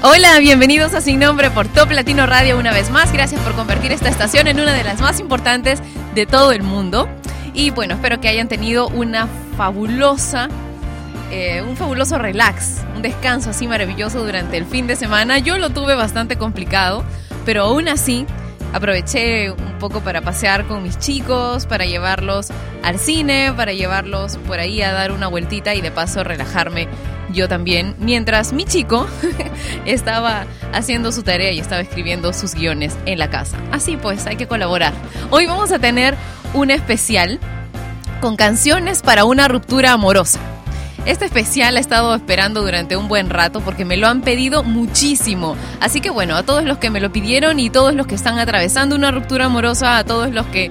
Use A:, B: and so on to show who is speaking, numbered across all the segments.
A: Hola, bienvenidos a Sin Nombre por Top Latino Radio una vez más. Gracias por convertir esta estación en una de las más importantes de todo el mundo. Y bueno, espero que hayan tenido una fabulosa, eh, un fabuloso relax, un descanso así maravilloso durante el fin de semana. Yo lo tuve bastante complicado, pero aún así aproveché un poco para pasear con mis chicos, para llevarlos al cine, para llevarlos por ahí a dar una vueltita y de paso relajarme yo también, mientras mi chico estaba haciendo su tarea y estaba escribiendo sus guiones en la casa. Así pues, hay que colaborar. Hoy vamos a tener un especial con canciones para una ruptura amorosa. Este especial ha estado esperando durante un buen rato porque me lo han pedido muchísimo. Así que bueno, a todos los que me lo pidieron y todos los que están atravesando una ruptura amorosa, a todos los que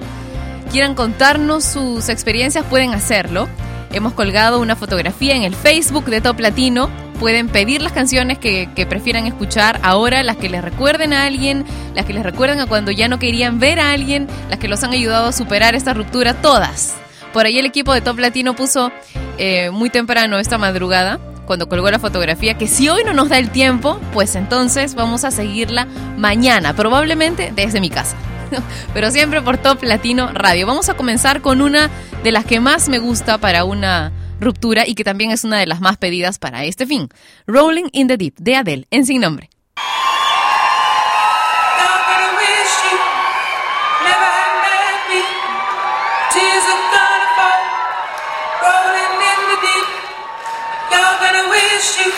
A: quieran contarnos sus experiencias, pueden hacerlo. Hemos colgado una fotografía en el Facebook de Top Latino. Pueden pedir las canciones que, prefieran escuchar ahora, las que les recuerden a alguien, las que les recuerden a cuando ya no querían ver a alguien, las que los han ayudado a superar esta ruptura, todas. Por ahí el equipo de Top Latino puso eh, muy temprano esta madrugada, cuando colgó la fotografía, que si hoy no nos da el tiempo, pues entonces vamos a seguirla mañana, probablemente desde mi casa. Pero siempre por Top Latino Radio. Vamos a comenzar con una de las que más me gusta para una ruptura y que también es una de las más pedidas para este fin. Rolling in the Deep de Adele, en sin nombre.
B: and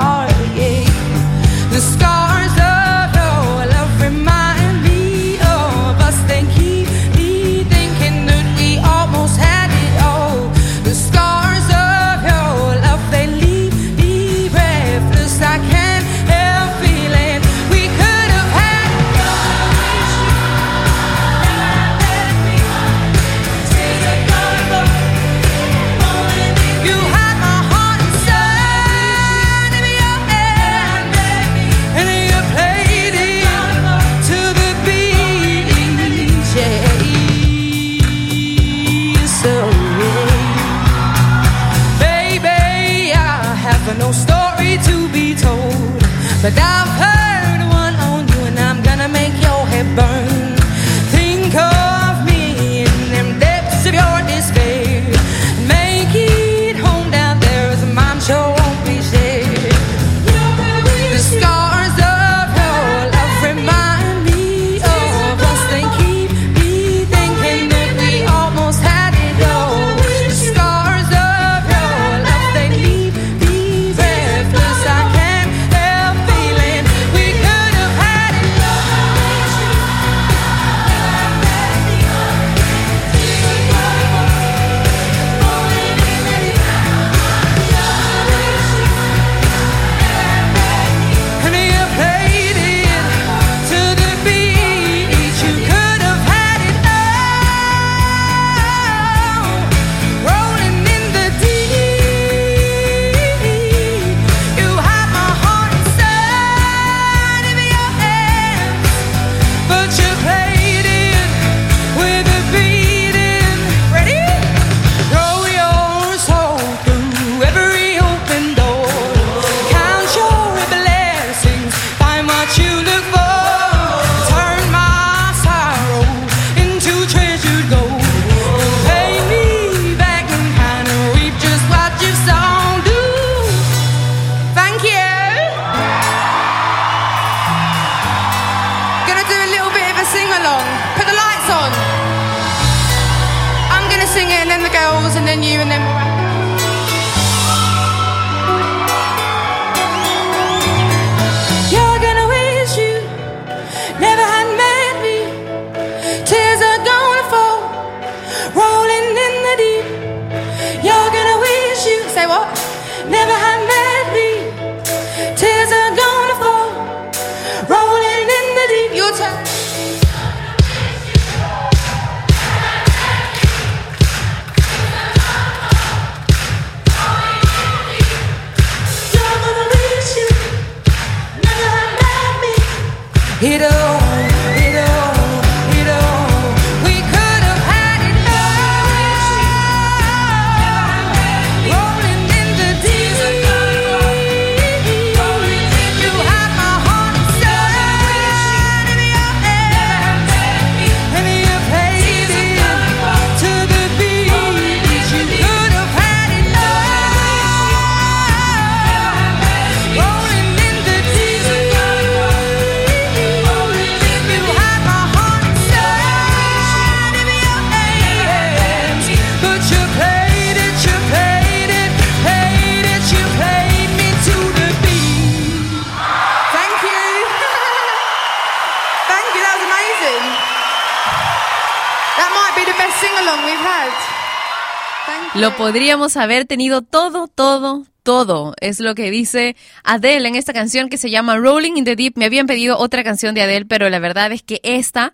A: Podríamos haber tenido todo, todo, todo. Es lo que dice Adele en esta canción que se llama Rolling in the Deep. Me habían pedido otra canción de Adele, pero la verdad es que esta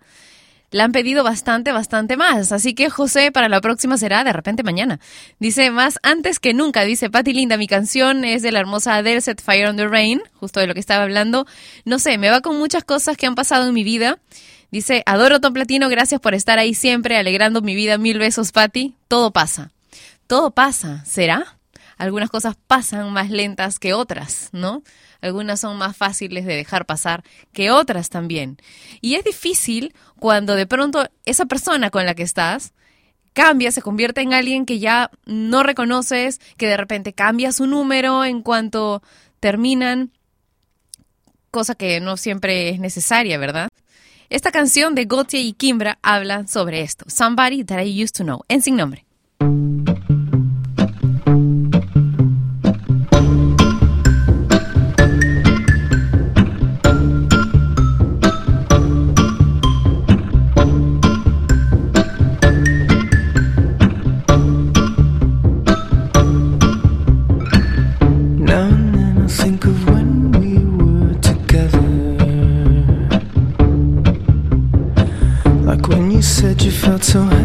A: la han pedido bastante, bastante más. Así que José, para la próxima será de repente mañana. Dice más antes que nunca. Dice Patti Linda, mi canción es de la hermosa Adele, Set Fire on the Rain, justo de lo que estaba hablando. No sé, me va con muchas cosas que han pasado en mi vida. Dice, adoro Tom Platino, gracias por estar ahí siempre, alegrando mi vida. Mil besos, Patti. Todo pasa. Todo pasa, ¿será? Algunas cosas pasan más lentas que otras, ¿no? Algunas son más fáciles de dejar pasar que otras también. Y es difícil cuando de pronto esa persona con la que estás cambia, se convierte en alguien que ya no reconoces, que de repente cambia su número en cuanto terminan, cosa que no siempre es necesaria, ¿verdad? Esta canción de Gautier y Kimbra habla sobre esto. Somebody that I used to know. En sin nombre.
C: too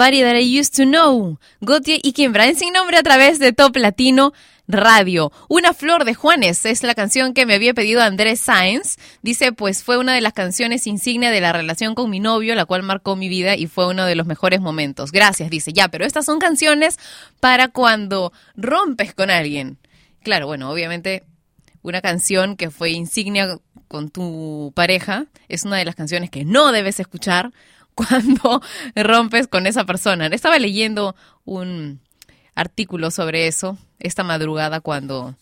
A: Somebody That I Used to Know, Gautier y en sin nombre a través de Top Latino Radio. Una flor de Juanes es la canción que me había pedido Andrés Sáenz. Dice, pues fue una de las canciones insignia de la relación con mi novio, la cual marcó mi vida y fue uno de los mejores momentos. Gracias, dice. Ya, pero estas son canciones para cuando rompes con alguien. Claro, bueno, obviamente una canción que fue insignia con tu pareja es una de las canciones que no debes escuchar cuando rompes con esa persona. Estaba leyendo un artículo sobre eso esta madrugada cuando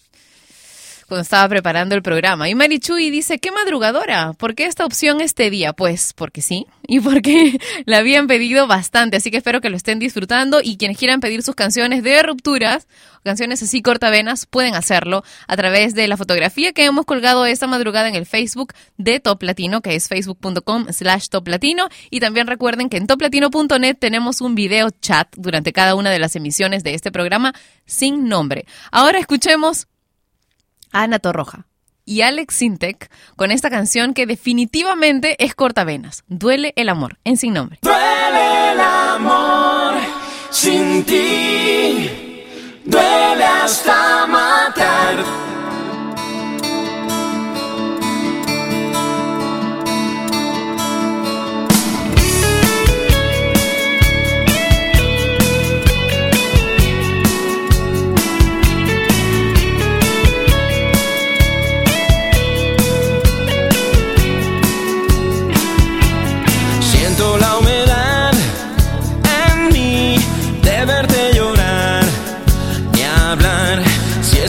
A: cuando estaba preparando el programa. Y Marichuy dice, qué madrugadora, ¿por qué esta opción este día? Pues porque sí, y porque la habían pedido bastante, así que espero que lo estén disfrutando y quienes quieran pedir sus canciones de rupturas, canciones así cortavenas, pueden hacerlo a través de la fotografía que hemos colgado esta madrugada en el Facebook de Top Latino, que es facebook.com slash Top Latino. Y también recuerden que en toplatino.net tenemos un video chat durante cada una de las emisiones de este programa sin nombre. Ahora escuchemos Ana Torroja y Alex Sintek con esta canción que definitivamente es cortavenas. Duele el amor, en sin nombre.
D: Duele el amor sin ti, duele hasta matar.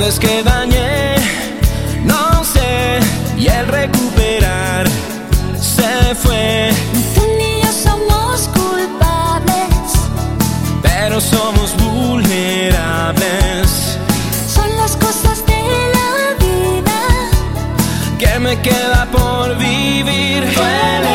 D: ¿Dónde es que dañé? No sé, y el recuperar se fue,
E: Tú ni yo somos culpables,
D: pero somos vulnerables.
E: son las cosas de la vida.
D: que me queda por vivir. Duele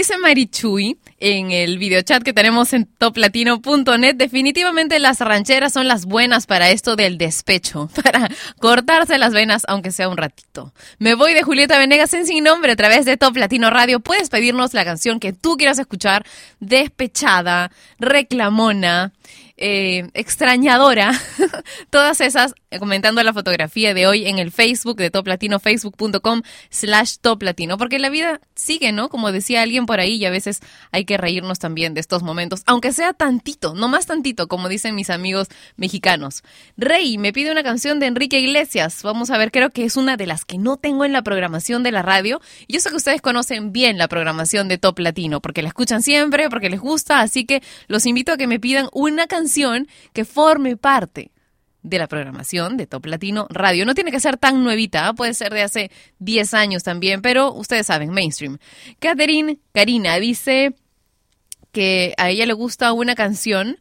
A: dice Marichuy en el videochat que tenemos en toplatino.net, definitivamente las rancheras son las buenas para esto del despecho, para cortarse las venas aunque sea un ratito. Me voy de Julieta Venegas en Sin Nombre a través de Top Latino Radio. Puedes pedirnos la canción que tú quieras escuchar, despechada, reclamona, eh, extrañadora, todas esas eh, comentando la fotografía de hoy en el Facebook de Top Latino, facebook.com slash Top Latino, porque la vida sigue, ¿no? Como decía alguien por ahí y a veces hay que reírnos también de estos momentos, aunque sea tantito, no más tantito, como dicen mis amigos mexicanos. Rey me pide una canción de Enrique Iglesias, vamos a ver, creo que es una de las que no tengo en la programación de la radio. Yo sé que ustedes conocen bien la programación de Top Latino, porque la escuchan siempre, porque les gusta, así que los invito a que me pidan una canción que forme parte de la programación de Top Latino Radio. No tiene que ser tan nuevita, ¿ah? puede ser de hace 10 años también, pero ustedes saben, mainstream. Catherine Karina dice que a ella le gusta una canción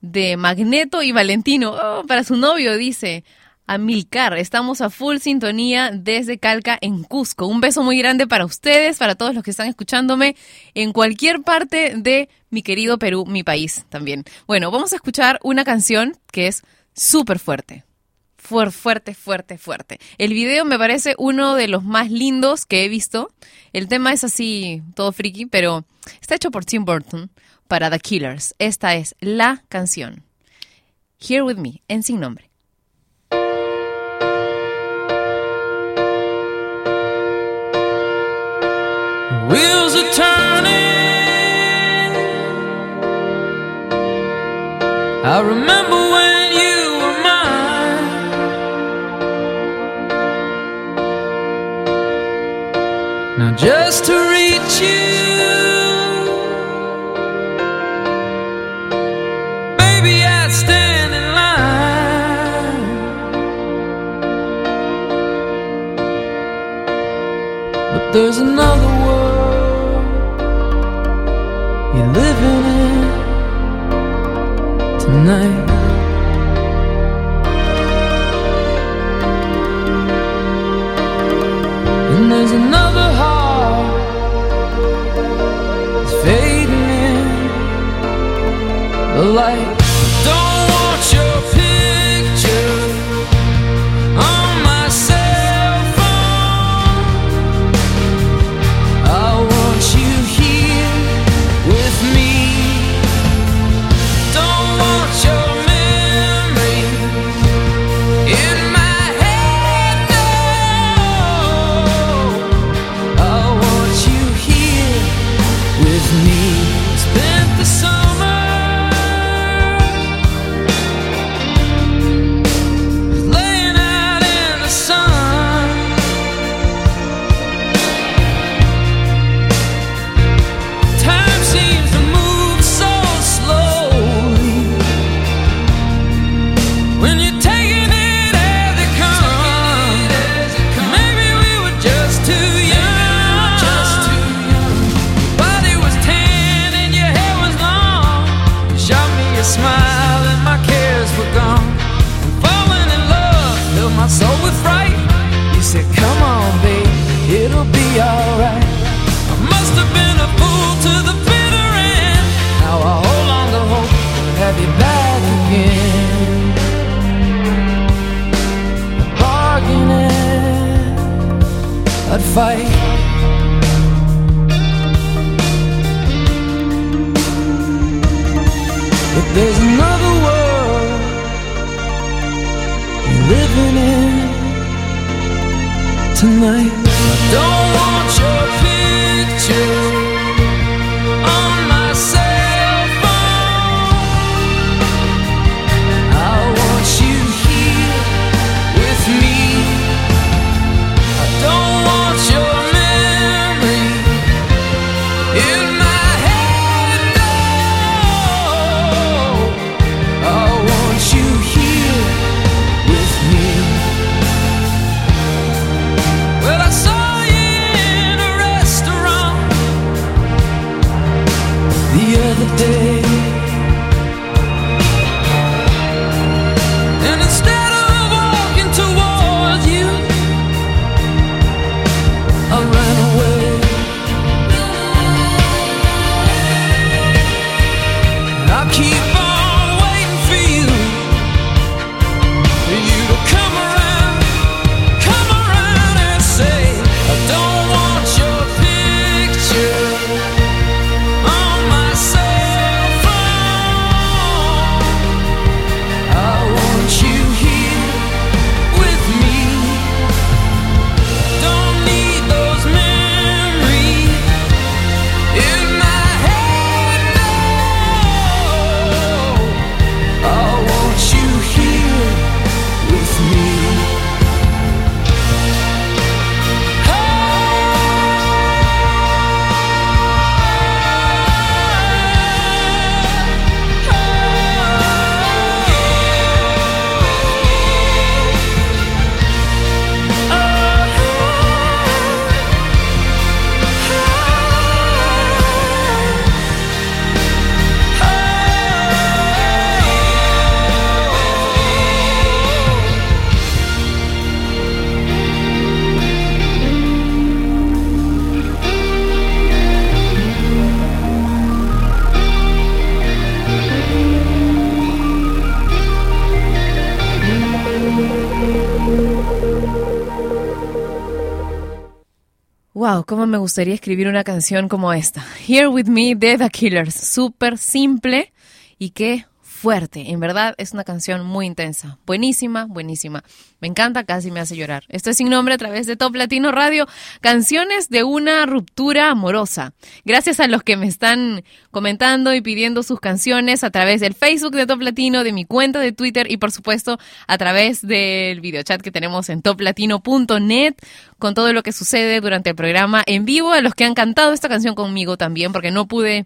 A: de Magneto y Valentino. Oh, para su novio, dice. Amilcar, estamos a full sintonía desde Calca en Cusco. Un beso muy grande para ustedes, para todos los que están escuchándome en cualquier parte de mi querido Perú, mi país también. Bueno, vamos a escuchar una canción que es súper fuerte. Fuer- fuerte, fuerte, fuerte. El video me parece uno de los más lindos que he visto. El tema es así, todo friki, pero está hecho por Tim Burton para The Killers. Esta es la canción. Here with me, en sin nombre.
D: Wheels are turning. I remember when you were mine. Now just to reach you, baby, I'd stand in line. But there's another night.
F: And there's another heart It's fading in. The light
A: cómo me gustaría escribir una canción como esta. Here with me de The Killers. Súper simple y qué fuerte. En verdad es una canción muy intensa. Buenísima, buenísima. Me encanta, casi me hace llorar. Esto es sin nombre a través de Top Latino Radio. Canciones de una ruptura amorosa. Gracias a los que me están comentando y pidiendo sus canciones a través del Facebook de Top Latino, de mi cuenta de Twitter y por supuesto a través del videochat que tenemos en toplatino.net con todo lo que sucede durante el programa en vivo. A los que han cantado esta canción conmigo también porque no pude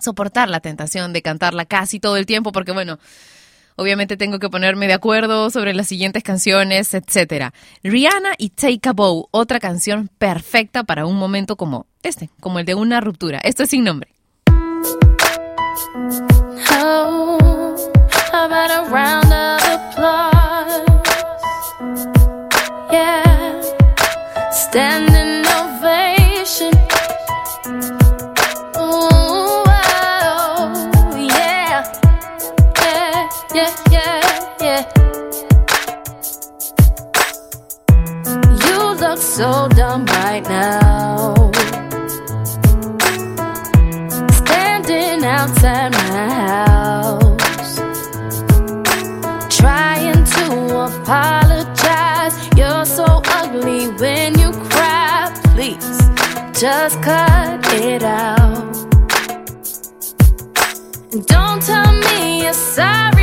A: soportar la tentación de cantarla casi todo el tiempo porque bueno, obviamente tengo que ponerme de acuerdo sobre las siguientes canciones, etcétera. Rihanna y Take a Bow, otra canción perfecta para un momento como este, como el de una ruptura. Esto es sin nombre.
E: Oh, how so dumb right now. Standing outside my house, trying to apologize. You're so ugly when you cry. Please just cut it out. Don't tell me you're sorry.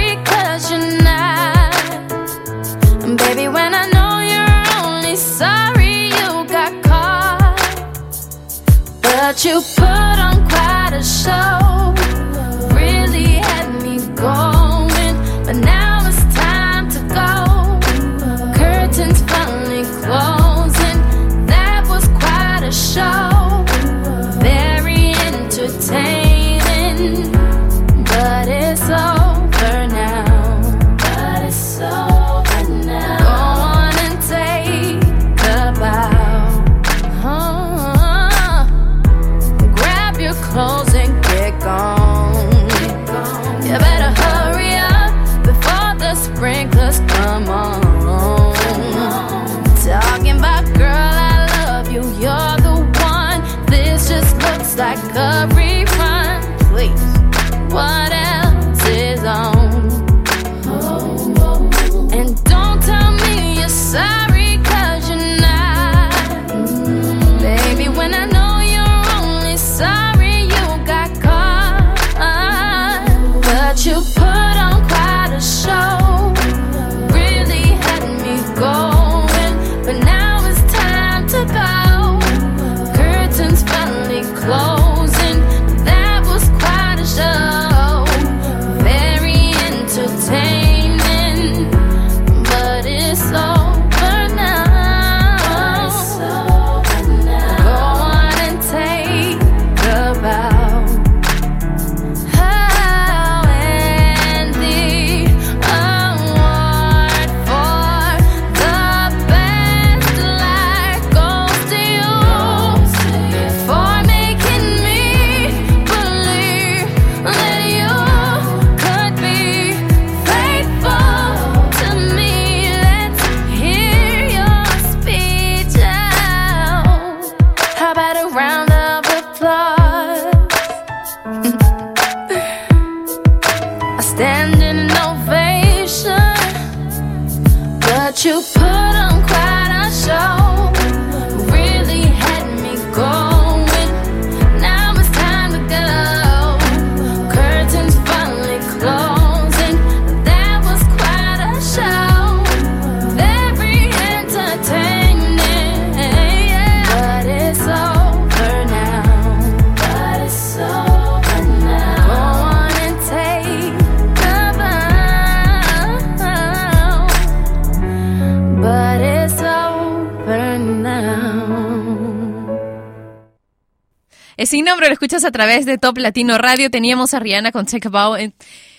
E: But you put on quite a show.
A: Sin nombre, lo escuchas a través de Top Latino Radio. Teníamos a Rihanna con Check About en,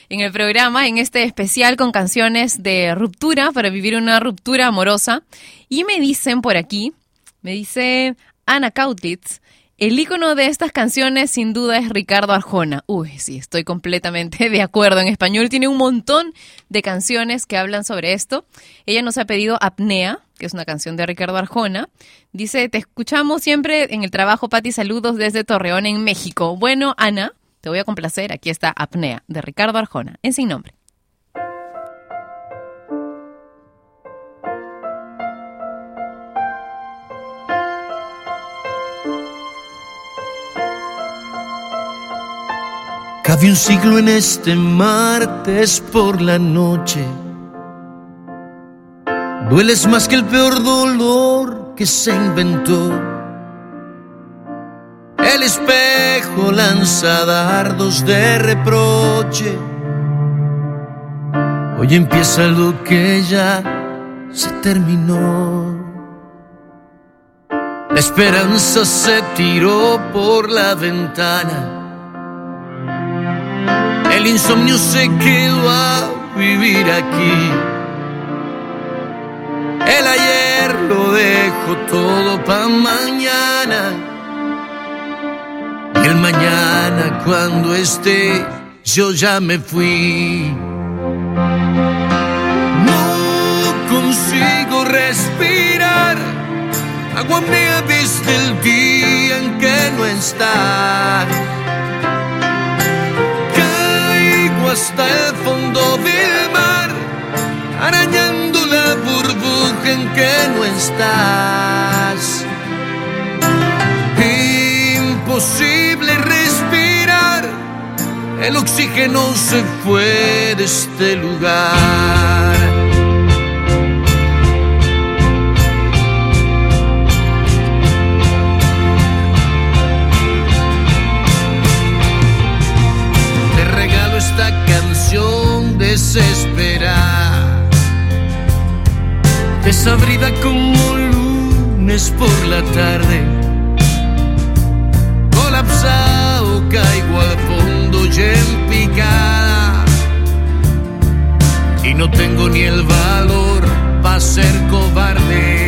A: en el programa, en este especial con canciones de ruptura para vivir una ruptura amorosa. Y me dicen por aquí, me dice Ana Kautlitz, el ícono de estas canciones sin duda es Ricardo Arjona. Uy, sí, estoy completamente de acuerdo. En español tiene un montón de canciones que hablan sobre esto. Ella nos ha pedido Apnea, que es una canción de Ricardo Arjona. Dice, te escuchamos siempre en el trabajo, Pati, saludos desde Torreón, en México. Bueno, Ana, te voy a complacer. Aquí está Apnea, de Ricardo Arjona, en sin nombre.
G: Cabe un siglo en este martes por la noche. Dueles más que el peor dolor que se inventó. El espejo lanza dardos de reproche. Hoy empieza lo que ya se terminó. La esperanza se tiró por la ventana. El insomnio se quedó a vivir aquí. El ayer lo dejo todo pa' mañana. Y el mañana cuando esté, yo ya me fui. No consigo respirar. Aguamea desde el día en que no está. Hasta el fondo del mar, arañando la burbuja en que no estás. Imposible respirar, el oxígeno se fue de este lugar. Canción desesperada, desabrida como lunes por la tarde. Colapsado caigo al fondo y en picada. Y no tengo ni el valor para ser cobarde.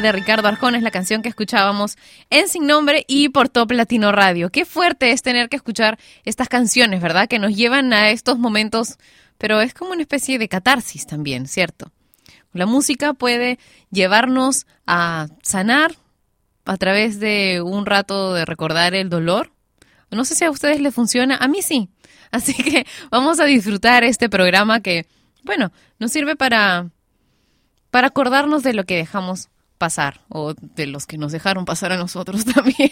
G: De
A: Ricardo Arjona es la canción que escuchábamos en Sin Nombre y por Top Latino Radio. Qué fuerte es tener que escuchar estas canciones, ¿verdad? Que nos llevan a estos momentos, pero es como una especie de catarsis también, ¿cierto? La música puede llevarnos a sanar a través de un rato de recordar el dolor. No sé si a ustedes les funciona, a mí sí. Así que vamos a disfrutar este programa que, bueno, nos sirve para para acordarnos de lo que dejamos pasar o de los que nos dejaron pasar a nosotros también.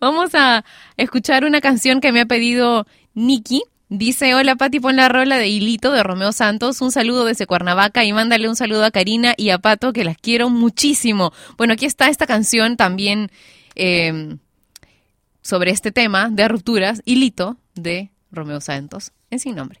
A: Vamos a escuchar una canción que me ha pedido Nikki. Dice, hola Pati, pon la rola de Hilito de Romeo Santos. Un saludo desde Cuernavaca y mándale un saludo a Karina y a Pato que las quiero muchísimo. Bueno, aquí está esta canción también eh, sobre este tema de rupturas. Hilito de Romeo Santos en sin nombre.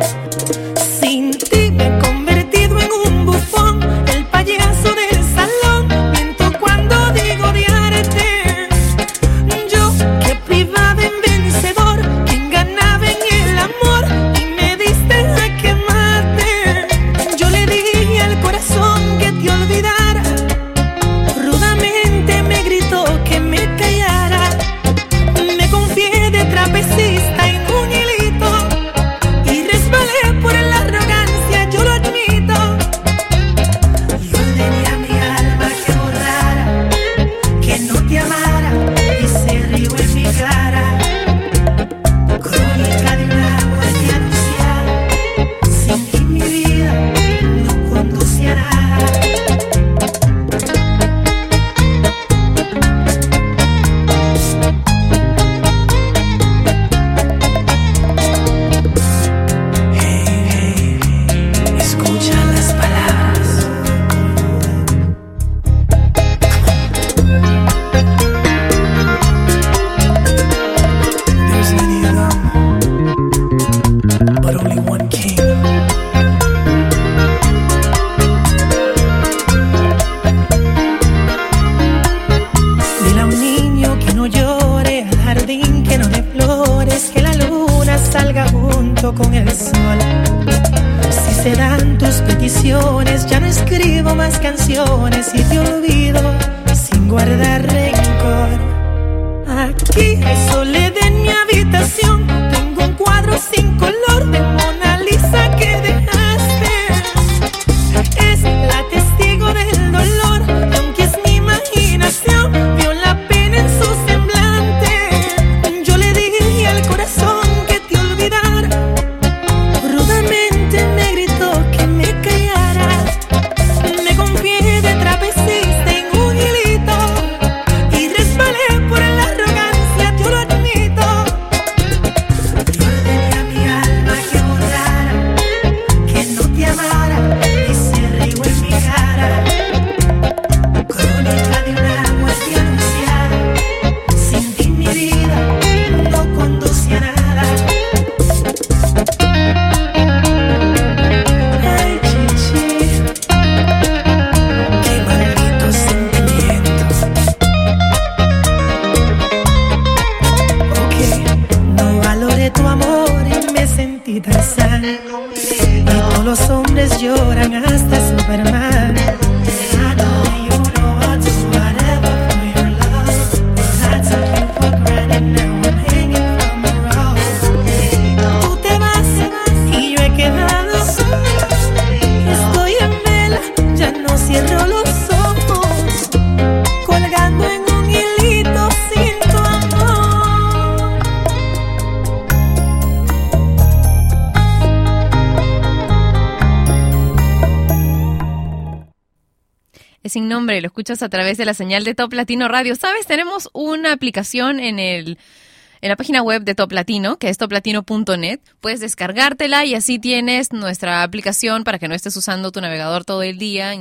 B: hombre, lo
A: escuchas a través de la señal de Top Latino Radio. ¿Sabes? Tenemos una aplicación en el en la página web de Top Latino, que es toplatino.net. Puedes descargártela y así tienes nuestra aplicación para que no estés usando tu navegador todo el día,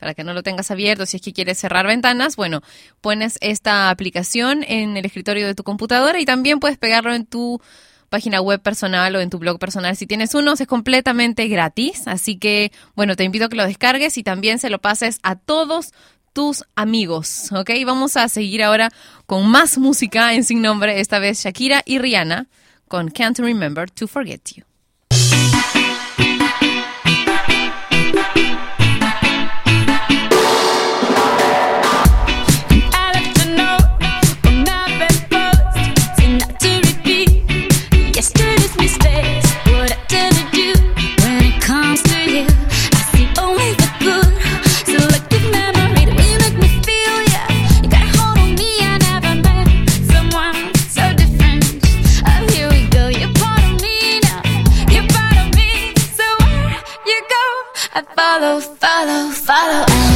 A: para que no lo tengas abierto. Si es que quieres cerrar ventanas, bueno, pones esta aplicación en el escritorio de tu computadora y también puedes pegarlo en tu página web personal o en tu blog personal. Si tienes unos, es completamente gratis. Así que, bueno, te invito a que lo descargues y también se lo pases a todos tus amigos. ¿Ok? Vamos a seguir ahora con más música en Sin Nombre, esta vez Shakira y Rihanna con Can't Remember to Forget You.
E: follow, follow, follow.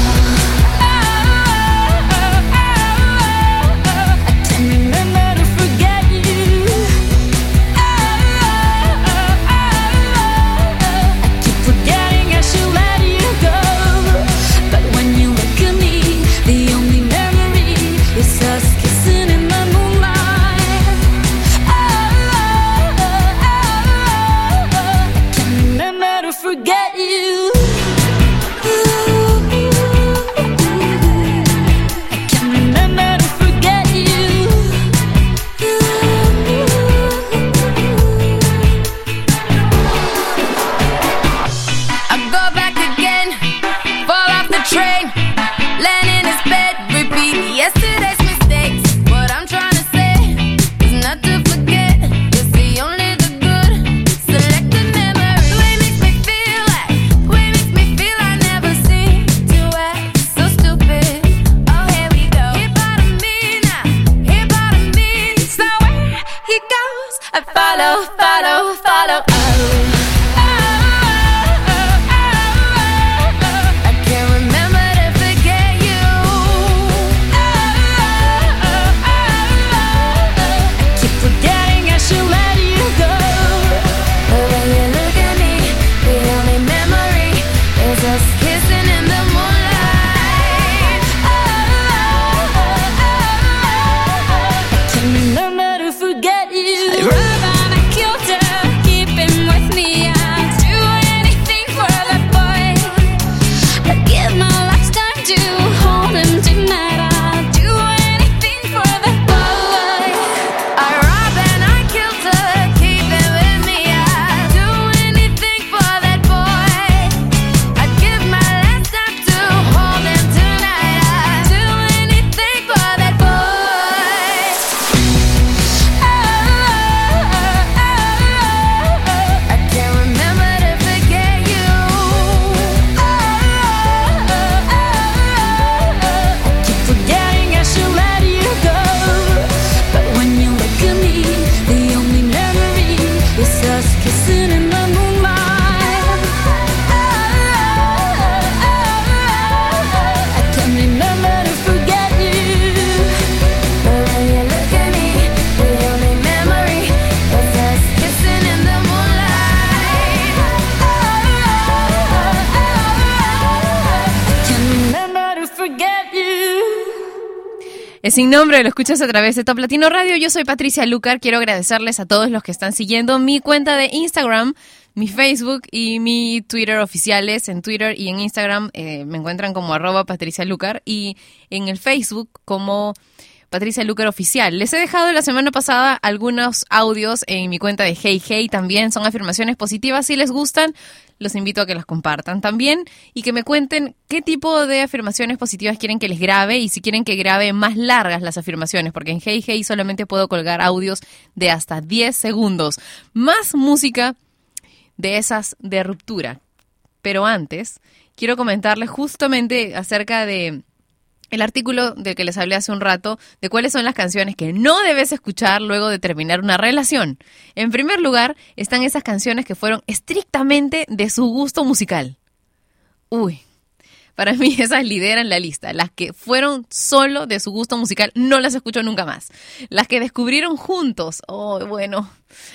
A: Es sin nombre, lo escuchas a través de Top Latino Radio. Yo soy Patricia Lucar. Quiero agradecerles a todos los que están siguiendo mi cuenta de Instagram, mi Facebook y mi Twitter oficiales. En Twitter y en Instagram eh, me encuentran como arroba Patricia Lucar y en el Facebook como Patricia Lucar Oficial. Les he dejado la semana pasada algunos audios en mi cuenta de Hey Hey también. Son afirmaciones positivas. Si les gustan, los invito a que las compartan también y que me cuenten qué tipo de afirmaciones positivas quieren que les grabe y si quieren que grabe más largas las afirmaciones, porque en Hey Hey solamente puedo colgar audios de hasta 10 segundos. Más música de esas de ruptura. Pero antes, quiero comentarles justamente acerca de el artículo del que les hablé hace un rato, de cuáles son las canciones que no debes escuchar luego de terminar una relación. En primer lugar, están esas canciones que fueron estrictamente de su gusto musical. Uy, para mí esas lideran la lista. Las que fueron solo de su gusto musical, no las escucho nunca más. Las que descubrieron juntos, oh, bueno,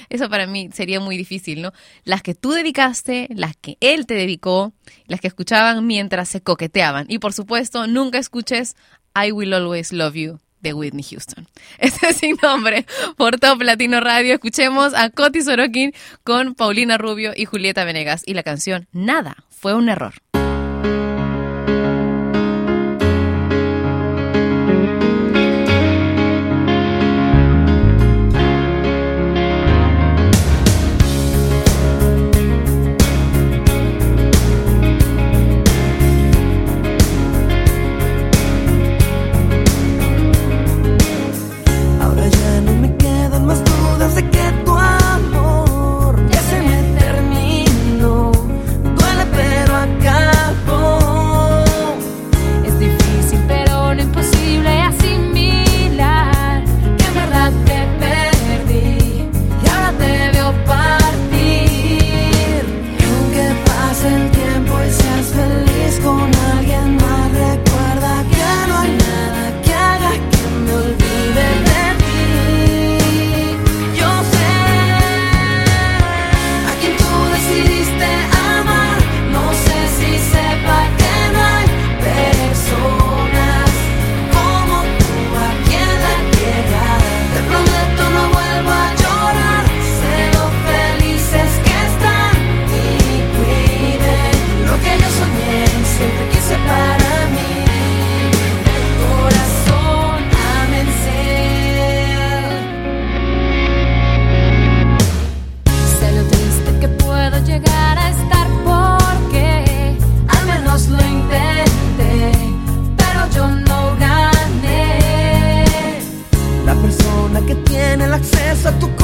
A: eso para mí sería muy difícil, ¿no? Las que tú dedicaste, las que él te dedicó, las que escuchaban mientras se coqueteaban. Y por supuesto, nunca escuches I Will Always Love You de Whitney Houston. Este es sin nombre por Top Latino Radio. Escuchemos a Coti Sorokin con Paulina Rubio y Julieta Venegas y la canción Nada fue un error.
B: a tu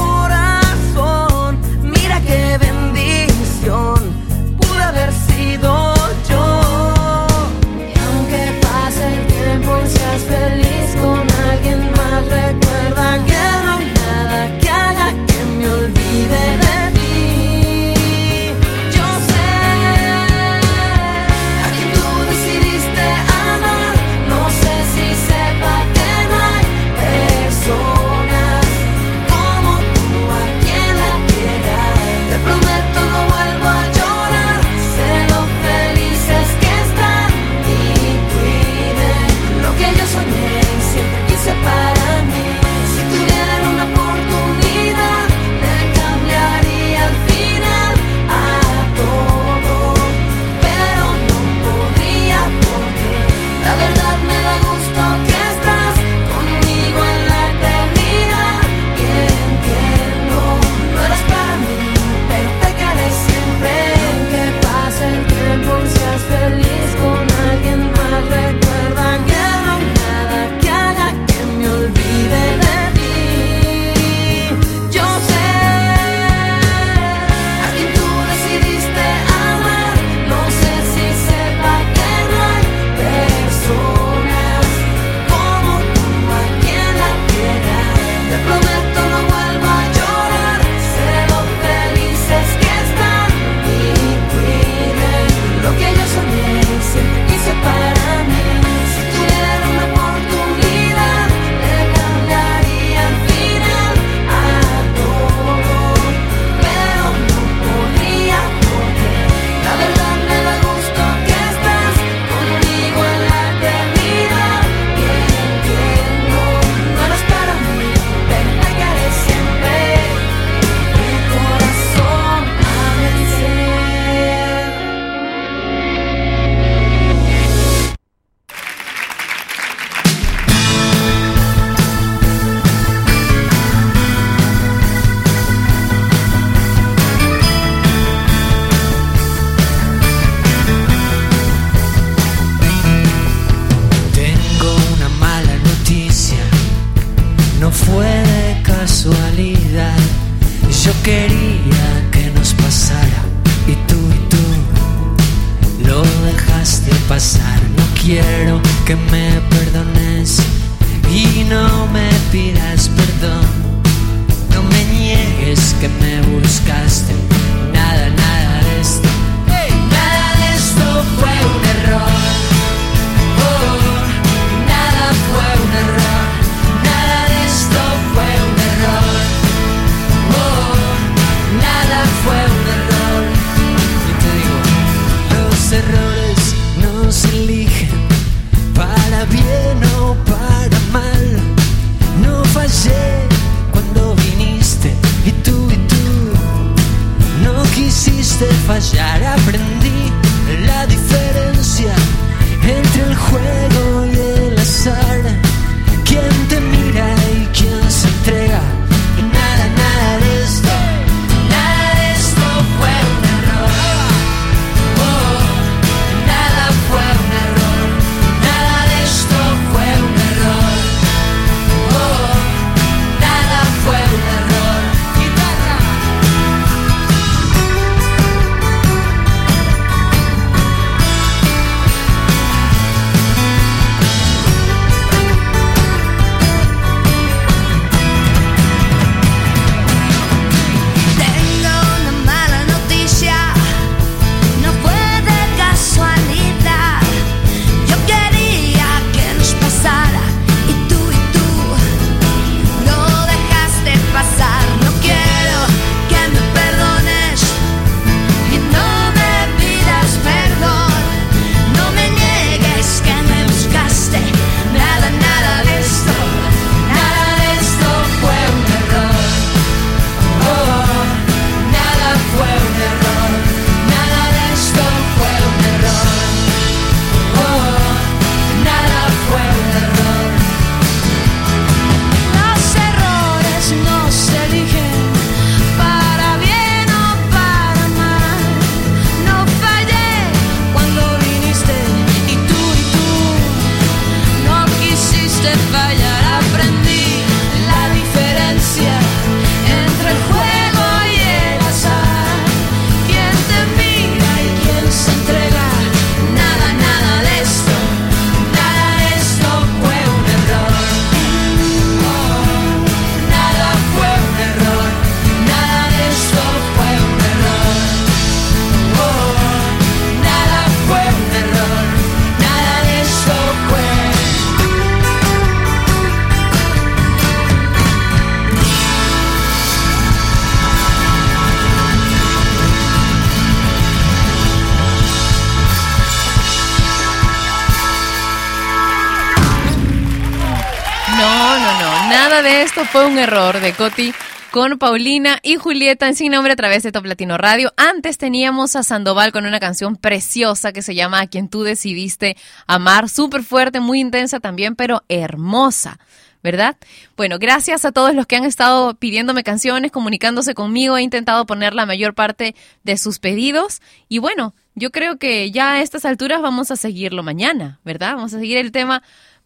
H: Nada de esto fue un error de
A: Coti con Paulina y Julieta en Sin Nombre a través de Top Latino Radio. Antes teníamos a Sandoval con una canción preciosa que se llama A quien tú decidiste amar. Súper fuerte, muy intensa también, pero hermosa. ¿Verdad? Bueno, gracias a todos los que han estado pidiéndome canciones, comunicándose conmigo. He intentado poner la mayor parte de sus pedidos. Y bueno, yo creo que ya a estas alturas vamos a seguirlo mañana, ¿verdad? Vamos a seguir el tema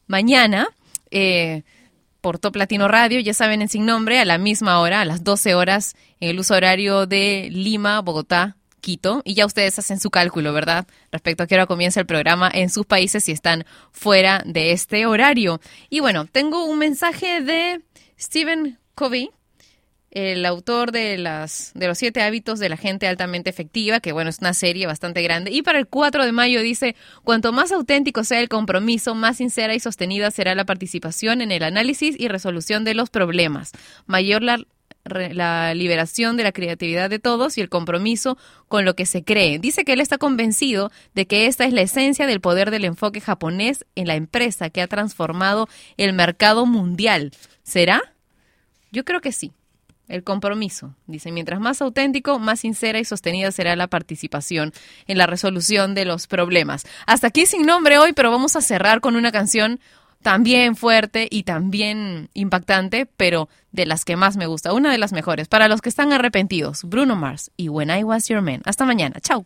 A: mañana. eh, por Top Radio, ya saben, en Sin Nombre, a la misma hora, a las 12 horas, en el uso horario de Lima, Bogotá, Quito. Y ya ustedes hacen su cálculo, ¿verdad? Respecto a qué hora comienza el programa en sus países si están fuera de este horario. Y bueno, tengo un mensaje de Stephen Covey, el autor de las de los siete hábitos de la gente altamente efectiva, que bueno, es una serie bastante grande. Y para el 4 de mayo dice, cuanto más auténtico sea el compromiso, más sincera y sostenida será la participación en el análisis y resolución de los problemas. Mayor la, la liberación de la creatividad de todos y el compromiso con lo que se cree. Dice que él está convencido de que esta es la esencia del poder del enfoque japonés en la empresa que ha transformado el mercado mundial. ¿Será? Yo creo que sí. El compromiso. Dice, mientras más auténtico, más sincera y sostenida será la participación en la resolución de los problemas. Hasta aquí sin nombre hoy, pero vamos a cerrar con una canción también fuerte y también impactante, pero de las que más me gusta, una de las mejores. Para los que están arrepentidos, Bruno Mars y When I Was Your Man. Hasta mañana. Chao.